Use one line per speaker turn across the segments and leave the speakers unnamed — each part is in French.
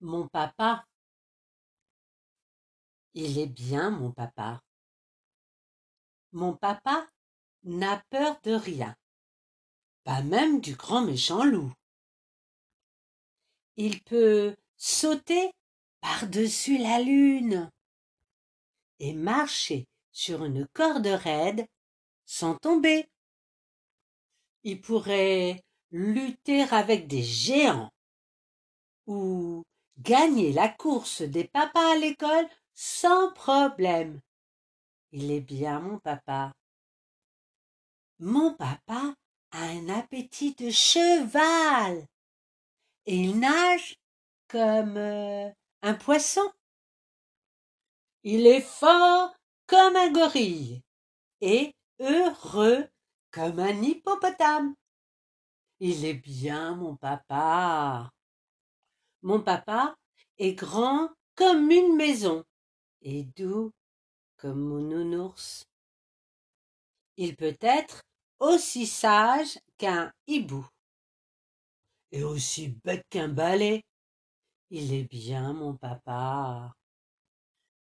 Mon papa. Il est bien, mon papa. Mon papa n'a peur de rien, pas même du grand méchant loup. Il peut sauter par-dessus la lune et marcher sur une corde raide sans tomber. Il pourrait lutter avec des géants ou gagner la course des papas à l'école sans problème. Il est bien mon papa. Mon papa a un appétit de cheval et il nage comme euh, un poisson. Il est fort comme un gorille et heureux comme un hippopotame. Il est bien mon papa. Mon papa est grand comme une maison et doux comme mon nounours. Il peut être aussi sage qu'un hibou et aussi bête qu'un balai. Il est bien mon papa.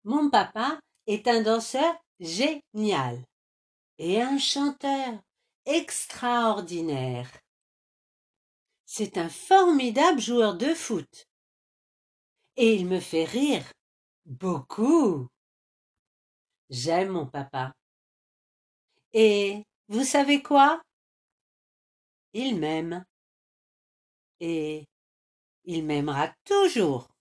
Mon papa est un danseur génial et un chanteur extraordinaire. C'est un formidable joueur de foot. Et il me fait rire. Beaucoup. J'aime mon papa. Et vous savez quoi? Il m'aime. Et il m'aimera toujours.